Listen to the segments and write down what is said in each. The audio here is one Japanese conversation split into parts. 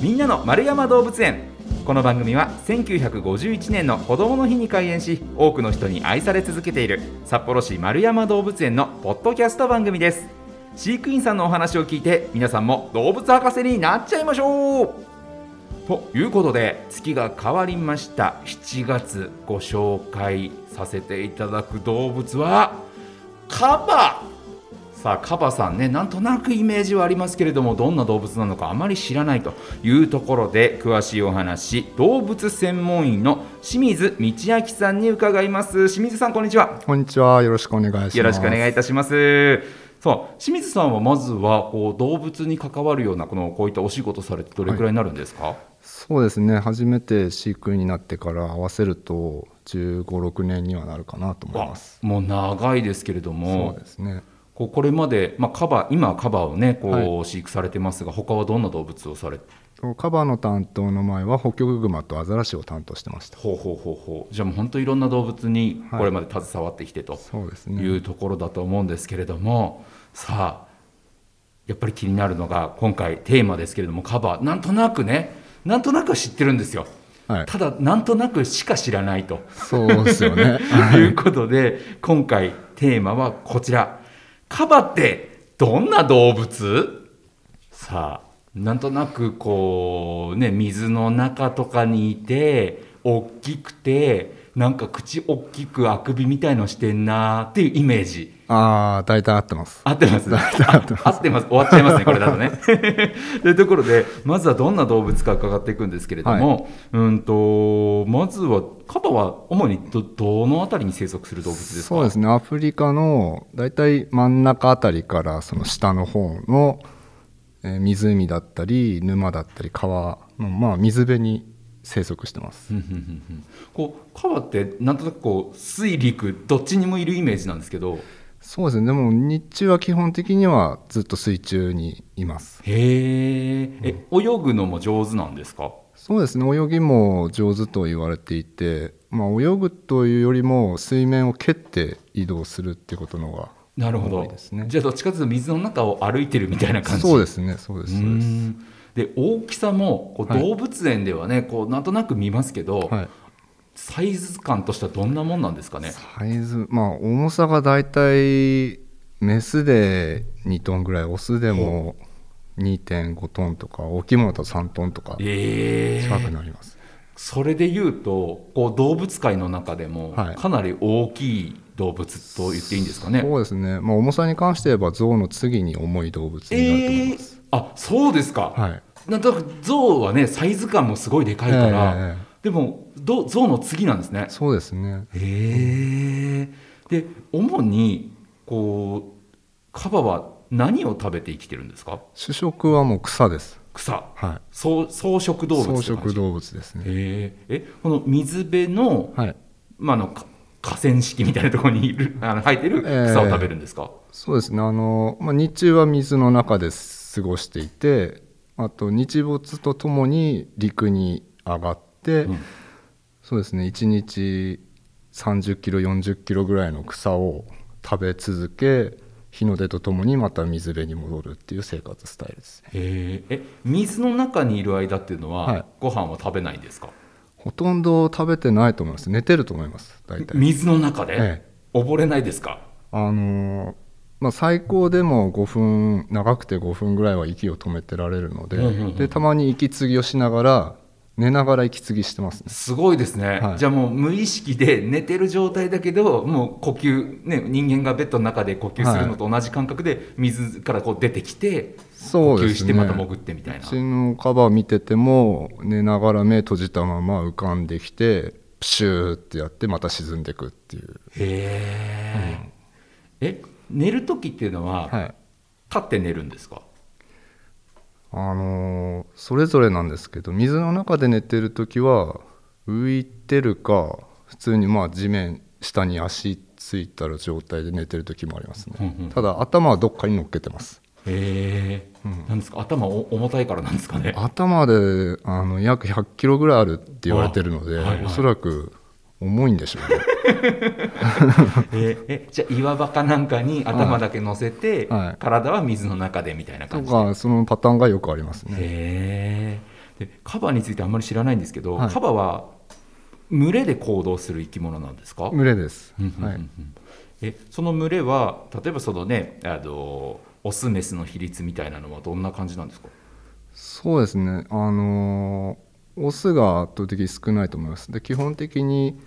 みんなの丸山動物園。この番組は1951年の子どもの日に開園し多くの人に愛され続けている札幌市丸山動物園のポッドキャスト番組です。飼育員さんのお話を聞いて皆さんも動物博士になっちゃいましょう。ということで月が変わりました。7月ご紹介させていただく動物はカバ。さあカバさんねなんとなくイメージはありますけれどもどんな動物なのかあまり知らないというところで詳しいお話動物専門医の清水道明さんに伺います。清水さんこんにちは。こんにちは。よろしくお願いします。よろしくお願いいたします。さあ清水さんはまずはこう動物に関わるようなこのこういったお仕事されてどれくらいになるんですか、はい、そうですね。初めて飼育員になってから合わせると1 5 6年にはなるかなと思います。もう長いですけれども。そうですねこうこれまで、まあ、カバ今カバをねこう、はい、飼育されてますが他はどんな動物をされカバの担当の前はホッキョクグマとアザラシを担当してました。ほうほうほうほう。じゃあもう本当いろんな動物にこれまで携わってきてと、そうですね、いうところだと思うんですけれども。さあやっぱり気になるのが今回テーマですけれどもカバなんとなくねなんとなく知ってるんですよ。はい、ただなんとなくしか知らないと。そうですよね。いうことで今回テーマはこちらカバってどんな動物？さあなんとなくこうね水の中とかにいて大きくてなんか口大きくあくびみたいのしてんなっていうイメージ。ああ大体合ってます。合ってます合ってます。終わっちゃいますねこれだとね。というところでまずはどんな動物か伺っていくんですけれども、はい、うんとまずはカバは主にどどの辺りに生息する動物ですか？そうですね。アフリカの大体真ん中あたりからその下の方の、えー、湖だったり沼だったり川の、まあ、水辺に生息してます。こうカバってなんとなくこう水陸どっちにもいるイメージなんですけど。そうですね。でも日中は基本的にはずっと水中にいます。へえ泳ぐのも上手なんですか？そうですね。泳ぎも上手と言われていて、まあ、泳ぐというよりも水面を蹴って移動するってことのがなるほど。ですね。じゃあどっちかというと水の中を歩いてるみたいな感じ。そうですね。そうです。そうですで大きさもこう動物園ではね、はい、こうなんとなく見ますけど、はい、サイズ感としてはどんなもんなんですかね？サイズまあ重さがだいたいメスで2トンぐらいオスでも2.5トンとか大きいものだと3トンとか近くなります、えー、それでいうとこう動物界の中でもかなり大きい動物と言っていいんですかね、はい、そうですね、まあ、重さに関して言えば象の次に重い動物になると思います、えー、あそうですか、はい、なんとなく象はねサイズ感もすごいでかいから、えーでも象の次なんですね。そうですね。へえ。で主にこうカバは何を食べて生きてるんですか？主食はもう草です。草。はい。草草食動物。草食動物ですね。ええ。この水辺の、はい、まあの河川敷みたいなところにいるあの生えてる草を食べるんですか？えー、そうですね。あのまあ日中は水の中で過ごしていて、あと日没とともに陸に上がって、うん、そうですね1日30キロ40キロぐらいの草を食べ続け日の出とともにまた水辺に戻るっていう生活スタイルです、ね、え水の中にいる間っていうのは、はい、ご飯は食べないんですか？ほとんど食べてないと思います。寝てると思います大体。水の中で、ええ、溺れないですか？あのー、まあ、最高でも5分長くて5分ぐらいは息を止めてられるのでうんうんうん、でたまに息継ぎをしながら寝ながら息継ぎしてます、ね、すごいですね、はい、じゃあもう無意識で寝てる状態だけどもう呼吸、ね、人間がベッドの中で呼吸するのと同じ感覚で水からこう出てきて、呼吸してまた潜ってみたいな。うちのカバー見てても寝ながら目閉じたまま浮かんできてプシューってやってまた沈んでいくっていう。へえ、うん、え寝る時っていうのは、はい、立って寝るんですか？あのそれぞれなんですけど水の中で寝てる時は浮いてるか普通にまあ地面下に足ついたる状態で寝てる時もありますね、うんうん、ただ頭はどっかに乗っけてます。へえ、うん、なんですか？頭重たいからなんですかね？頭であの約100キロぐらいあるって言われてるので、はいはい、おそらく重いんでしょうね。ええじゃあ岩場かなんかに頭だけ乗せて、はい、体は水の中でみたいな感じとかそのパターンがよくありますね。へでカバについてあんまり知らないんですけど、はい。カバは群れで行動する生き物なんですか、群れです、はい、えその群れは例えばそのねあのオスメスの比率みたいなのはどんな感じなんですか？そうですね。あのーオスが圧倒的に少ないと思います。で基本的に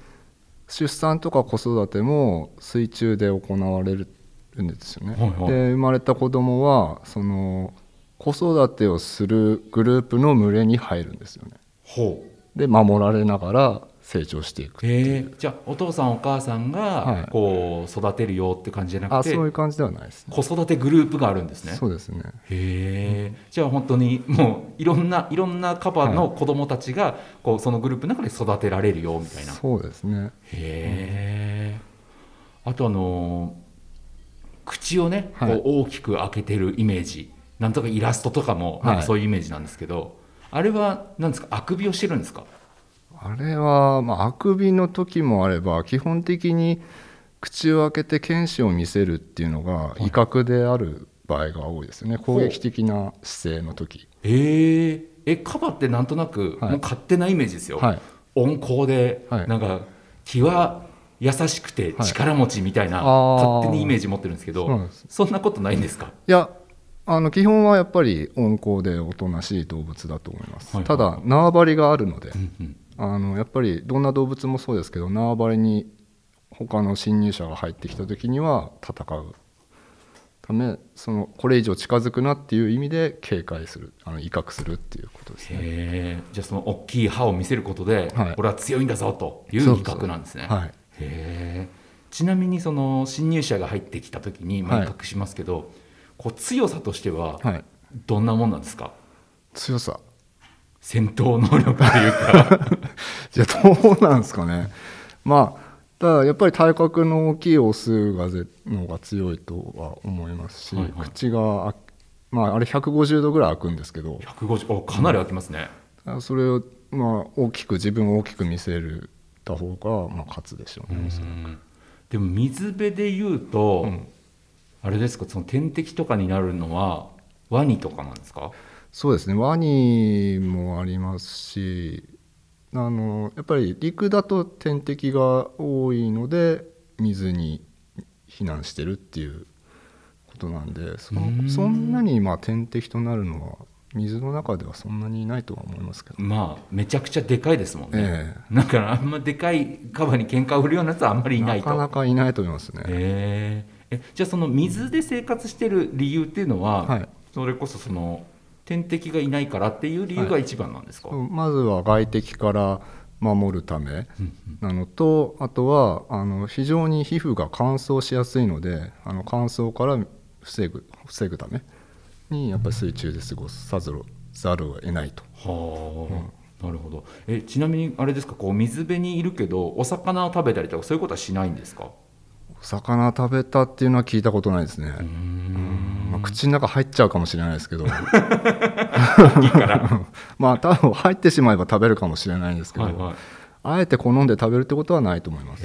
出産とか子育ても水中で行われるんですよね、はいはい。で生まれた子供はその子育てをするグループの群れに入るんですよね。ほで守られながら成長していくえ。じゃあお父さんお母さんはい。がこう育てるよって感じじゃなあくて、そういう感じではないですね。子育てグループがあるんですね。そうですね。へえ。じゃあ本当にもういろんないろんなカバの子供たちがこうそのグループの中で育てられるよみたいな。そうですね。へえ。あとあのー口をね、はい。こう大きく開けてるイメージ。なんとかイラストとかもなんかはい。そういうイメージなんですけど、あれは何ですかあくびをしてるんですか？あれは、まあ、あくびの時もあれば基本的に口を開けて犬歯を見せるっていうのが威嚇である場合が多いですよね、攻撃的な姿勢の時。えええカバってなんとなく、はいもう勝手なイメージですよ、はい。温厚で、はい。なんか気は優しくてはい。力持ちみたいな、勝手にイメージ持ってるんですけどそんなことないんですか？いやあの基本はやっぱり温厚でおとなしい動物だと思います、はいはい。ただ縄張りがあるので、うんうんあのやっぱりどんな動物もそうですけど縄張りに他の侵入者が入ってきた時には戦うためそのこれ以上近づくなっていう意味で警戒するあの威嚇するっていうことですね。へえじゃあその大きい歯を見せることで、はい俺は強いんだぞという威嚇なんですね。はい、へえちなみにその侵入者が入ってきた時にま威嚇しますけど、こう強さとしてははい、どんなもんなんですか？強さ戦闘能力というか。じゃあどうなんですかね。まあただやっぱり体格の大きいオスがぜの方が強いとは思いますし、はいはい。口があまああれ150度ぐらい開くんですけど。150おかなり開きますね。それをまあ大きく自分を大きく見せるた方がまあ勝つでしょうね、うん。でも水辺で言うと、うん。あれですかその天敵とかになるのはワニとかなんですか？そうですねワニもありますしあのやっぱり陸だと天敵が多いので水に避難してるっていうことなんでそうんそんなにまあ天敵となるのは水の中ではそんなにいないとは思いますけど、まあめちゃくちゃでかいですもんね。えだからあんまでかいカバに喧嘩を売るようなやつはあんまりえいないと。なかなかいないと思いますね。へーえじゃあその水で生活してる理由っていうのは、はいそれこそその天敵がいないからっていう理由が一番なんですか、まずは外敵から守るためうんうん。なのとあとはあの非常に皮膚が乾燥しやすいのであの乾燥から防ぐ防ぐためにやっぱり水中で過ごさざるざるを得ないと。はあ、なるほど。えちなみにあれですか？こう水辺にいるけどお魚を食べたりとかそういうことはしないんですか？お魚食べたっていうのは聞いたことないですね、うーんまあ、口の中入っちゃうかもしれないですけど。まあ多分入ってしまえば食べるかもしれないんですけど、はいはい。あえて好んで食べるってことはないと思います。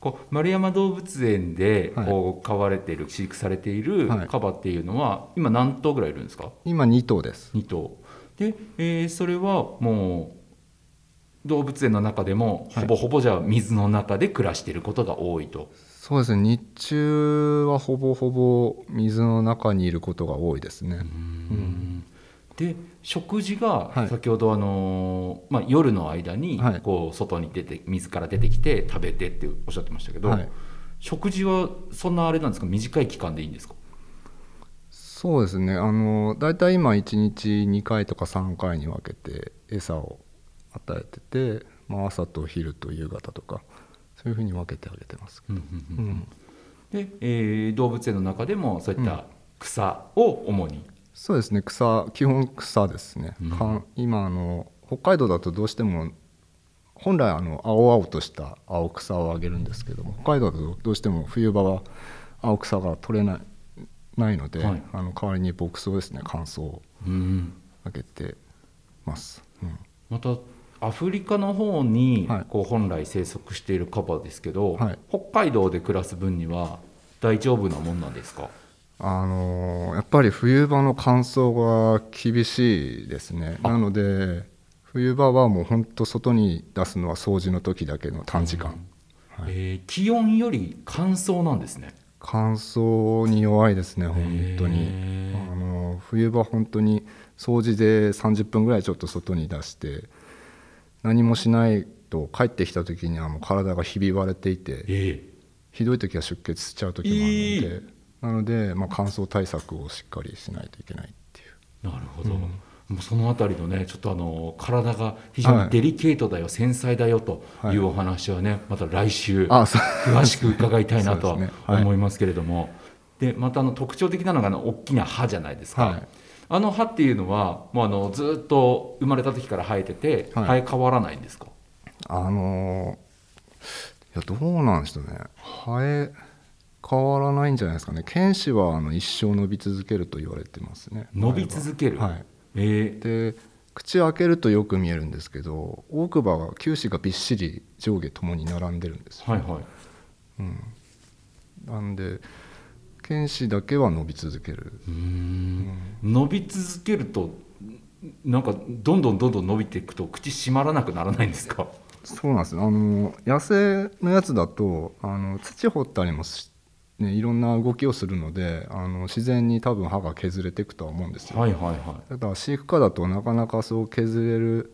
こう丸山動物園ではい。こう飼われている飼育されているはい。カバっていうのは今何頭ぐらいいるんですか？今2頭です。2頭。で、えーそれはもう動物園の中でもはい。ほぼほぼじゃあ水の中で暮らしていることが多いと、そうですね。日中はほぼほぼ水の中にいることが多いですね、うん。で食事がはい。先ほどあのー、まあ、夜の間にはい。こう外に出て水から出てきて食べてっておっしゃってましたけど、はい。食事はそんなあれなんですか？短い期間でいいんですか？そうですね。あの大体今1日2回とか3回に分けて餌を与えてて、まあ、朝と昼と夕方とかそういうふうに分けてあげてます、うんうんうん。うん、で、えー動物園の中でもそういった草を主に、そうですね。草基本草ですね、うん。今あの北海道だとどうしても本来あの青々とした青草をあげるんですけども北海道だとどうしても冬場は青草が取れないないので、はい。あの代わりに牧草ですね。乾燥をうん。あげてます、うん。またアフリカの方にはい。こう本来生息しているカバですけど、はい。北海道で暮らす分には大丈夫なもんなんですか？あのーやっぱり冬場の乾燥が厳しいですね。なので冬場はもう本当外に出すのは掃除の時だけの短時間、はい。えー気温より乾燥なんですね。乾燥に弱いですね本当に。あの冬場本当に掃除で30分ぐらいちょっと外に出して何もしないと帰ってきた時にはもう体がひび割れていてえひどい時は出血しちゃう時もあるので、なので、まあ、乾燥対策をしっかりしないといけないっていう。えなるほど、もうそのあたりのねちょっとあの体が非常にデリケートだよ、繊細だよというお話はね、また来週詳しく伺いたいなとは思いますけれども、でまたあの特徴的なのがあの大きな歯じゃないですか、はいあの歯っていうのはもうあのずっと生まれた時から生えてて、はい。生え変わらないんですか？あのいやどうなんでしょうね。生え変わらないんじゃないですかね。剣士はあの一生伸び続けると言われてますね。伸び続ける、は。い。えで口を開けるとよく見えるんですけど奥歯は臼歯がびっしり上下ともに並んでるんですよ、ーはいはい。うん、なんで剣士だけは伸び続ける。うーん。伸び続けるとなんかどんどんどんどん伸びていくと口閉まらなくならないんですか？そうなんですあの野生のやつだとあの土掘ったりもし、ね、いろんな動きをするのであの自然に多分歯が削れていくとは思うんですよ、はいはいはだから飼育下だとなかなかそう削れる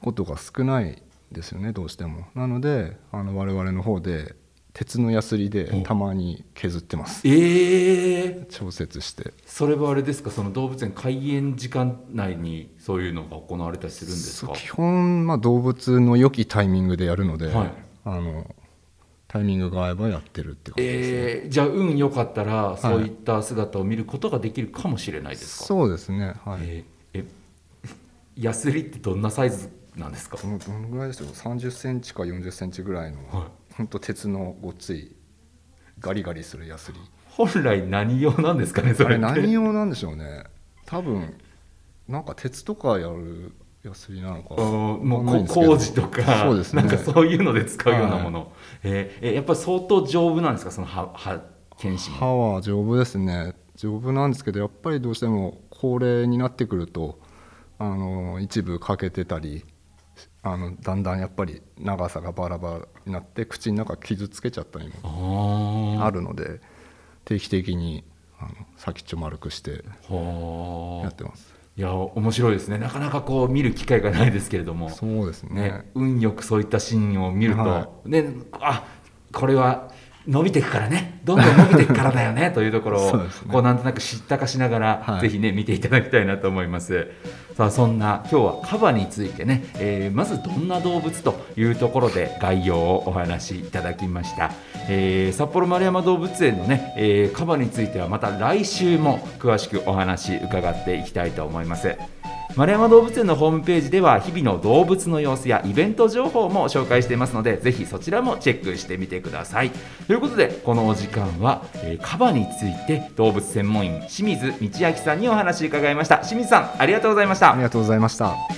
ことが少ないですよねどうしても。なのであの我々の方で鉄のヤスリでたまに削ってます。いええ調節して。それはあれですか？その動物園開園時間内にそういうのが行われたりするんですか？基本、まあ、動物の良きタイミングでやるので、はい。あのタイミングが合えばやってるって感じですね、えー。じゃあ運良かったらそういった姿を見ることができるかもしれないですか、そうですね。はい、えーえ ヤスリってどんなサイズなんですか？どのぐらいでしょう？30センチか40センチぐらいの、はい本当鉄のごっついガリガリするヤスリ。本来何用なんですかねそあれ何用なんでしょうね。多分なんか鉄とかやるヤスリなのかもう工事とかそうですね。なんかそういうので使うようなもの、えーえやっぱり相当丈夫なんですかその歯歯検診歯は丈夫ですね。丈夫なんですけどやっぱりどうしても高齢になってくるとあの一部欠けてたりあのだんだんやっぱり長さがバラバラになって口の中傷つけちゃったりもああるので定期的にあの先っちょ丸くしてやってます。いや面白いですね。なかなかこう見る機会がないですけれども。そうですね。ね、運よくそういったシーンを見ると、はね、あこれは伸びていくからね。どんどん伸びていくからだよね。というところをね。こうなんとなく知ったかしながら、はい。ぜひね見ていただきたいなと思います。さあそんな今日はカバについてね、えーまずどんな動物というところで概要をお話しいただきました、えー札幌丸山動物園のね、えーカバについてはまた来週も詳しくお話伺っていきたいと思います丸山動物園のホームページでは日々の動物の様子やイベント情報も紹介していますのでぜひそちらもチェックしてみてください。ということでこのお時間は、えーカバについて動物専門員清水道明さんにお話伺いました。清水さんありがとうございました。ありがとうございました。